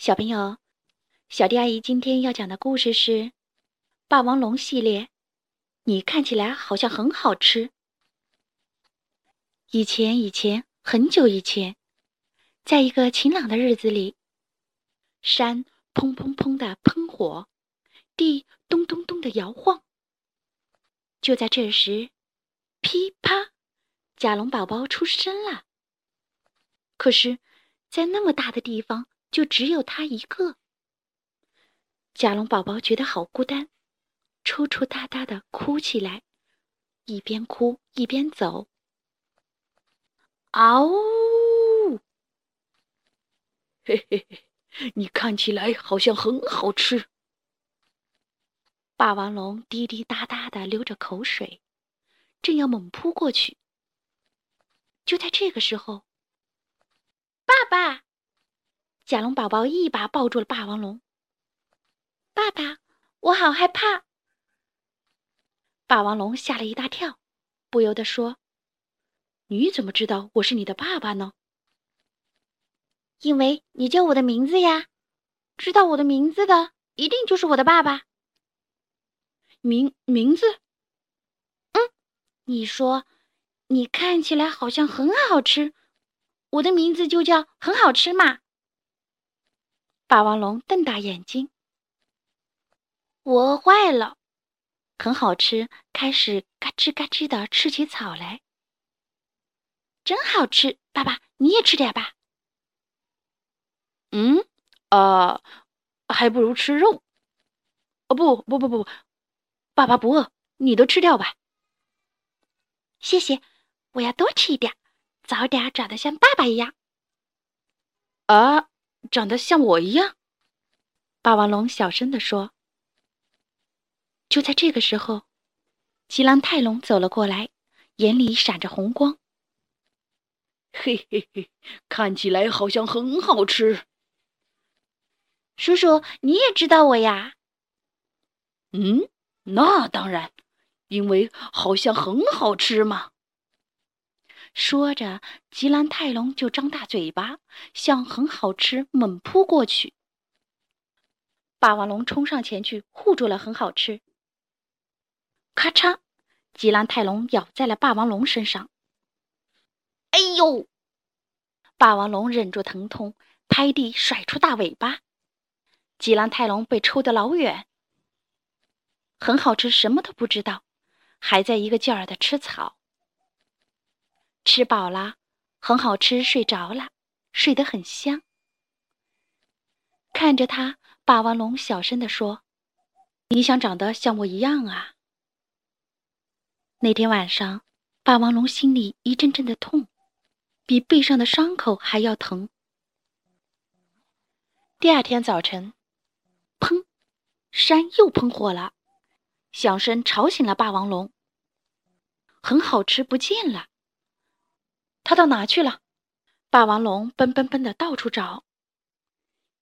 小朋友，小迪阿姨今天要讲的故事是《霸王龙系列》。你看起来好像很好吃。以前，以前，很久以前，在一个晴朗的日子里，山砰砰砰的喷火，地咚咚咚的摇晃。就在这时，噼啪，甲龙宝宝出生了。可是，在那么大的地方，就只有他一个。甲龙宝宝觉得好孤单，抽抽搭搭的哭起来，一边哭一边走。嗷呜！嘿嘿嘿，你看起来好像很好吃。霸王龙滴滴答答的流着口水，正要猛扑过去。就在这个时候。爸爸，甲龙宝宝一把抱住了霸王龙。爸爸，我好害怕。霸王龙吓了一大跳，不由得说：“你怎么知道我是你的爸爸呢？”“因为你叫我的名字呀，知道我的名字的一定就是我的爸爸。”“名名字？”“嗯，你说，你看起来好像很好吃。”我的名字就叫很好吃嘛！霸王龙瞪大眼睛，我饿坏了，很好吃，开始嘎吱嘎吱的吃起草来，真好吃！爸爸，你也吃点吧。嗯，啊，还不如吃肉。哦，不不不不，爸爸不饿，你都吃掉吧。谢谢，我要多吃一点。早点长得像爸爸一样，啊，长得像我一样。霸王龙小声地说。就在这个时候，吉兰泰龙走了过来，眼里闪着红光。嘿嘿嘿，看起来好像很好吃。叔叔，你也知道我呀？嗯，那当然，因为好像很好吃嘛。说着，吉兰泰龙就张大嘴巴，向很好吃猛扑过去。霸王龙冲上前去护住了很好吃。咔嚓，吉兰泰龙咬在了霸王龙身上。哎呦！霸王龙忍住疼痛，拍地甩出大尾巴。吉兰泰龙被抽得老远。很好吃，什么都不知道，还在一个劲儿的吃草。吃饱了，很好吃，睡着了，睡得很香。看着他，霸王龙小声地说：“你想长得像我一样啊？”那天晚上，霸王龙心里一阵阵的痛，比背上的伤口还要疼。第二天早晨，砰，山又喷火了，响声吵醒了霸王龙。很好吃，不见了。他到哪去了？霸王龙奔奔奔的到处找，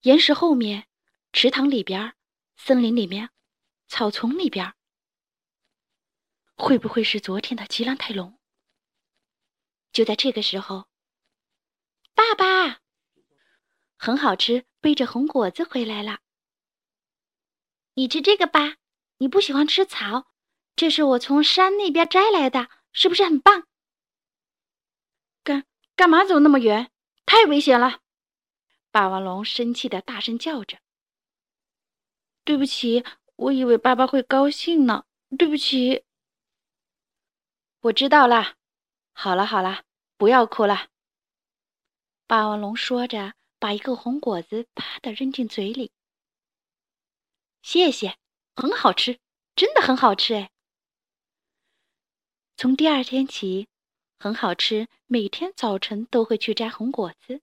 岩石后面、池塘里边、森林里面、草丛里边，会不会是昨天的吉郎泰龙？就在这个时候，爸爸很好吃，背着红果子回来了。你吃这个吧，你不喜欢吃草，这是我从山那边摘来的，是不是很棒？干嘛走那么远？太危险了！霸王龙生气的大声叫着：“对不起，我以为爸爸会高兴呢。对不起。”我知道啦。好了好了，不要哭了。霸王龙说着，把一个红果子啪的扔进嘴里。谢谢，很好吃，真的很好吃哎。从第二天起。很好吃，每天早晨都会去摘红果子。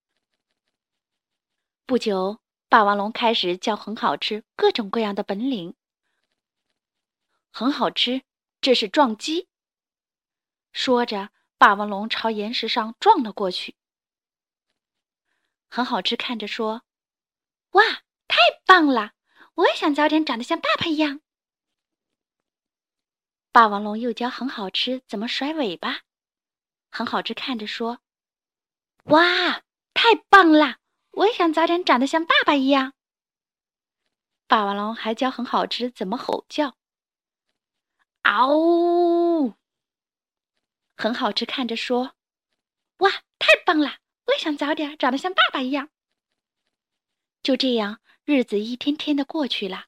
不久，霸王龙开始教很好吃各种各样的本领。很好吃，这是撞击。说着，霸王龙朝岩石上撞了过去。很好吃，看着说：“哇，太棒了！我也想早点长得像爸爸一样。”霸王龙又教很好吃怎么甩尾巴。很好吃，看着说：“哇，太棒了！我也想早点长得像爸爸一样。霸王龙还教很好吃怎么吼叫。嗷呜！很好吃，看着说：“哇，太棒了！我也想早点长得像爸爸一样。”就这样，日子一天天的过去了。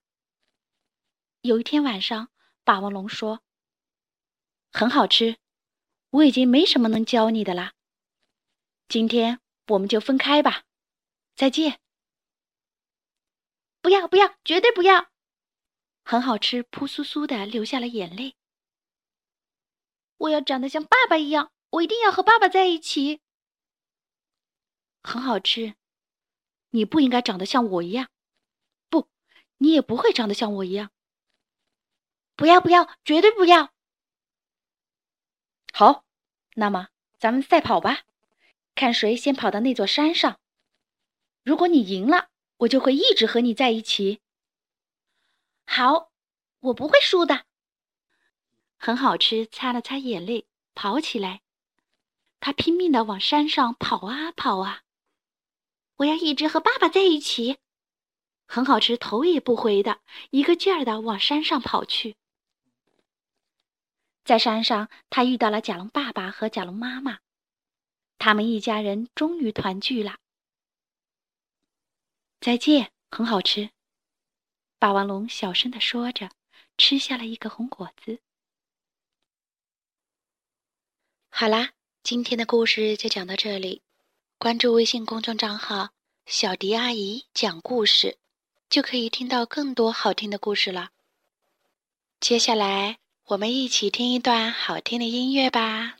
有一天晚上，霸王龙说：“很好吃，我已经没什么能教你的啦。今天我们就分开吧，再见。”不要不要，绝对不要！很好吃，扑簌簌的流下了眼泪。我要长得像爸爸一样，我一定要和爸爸在一起。很好吃，你不应该长得像我一样，不，你也不会长得像我一样。不要不要，绝对不要！好，那么咱们赛跑吧，看谁先跑到那座山上。如果你赢了，我就会一直和你在一起。好，我不会输的。很好吃，擦了擦眼泪，跑起来。他拼命的往山上跑啊跑啊。我要一直和爸爸在一起。很好吃，头也不回的一个劲儿的往山上跑去。在山上，他遇到了甲龙爸爸和甲龙妈妈，他们一家人终于团聚了。再见，很好吃。霸王龙小声的说着，吃下了一个红果子。好啦，今天的故事就讲到这里。关注微信公众账号“小迪阿姨讲故事”，就可以听到更多好听的故事了。接下来，我们一起听一段好听的音乐吧。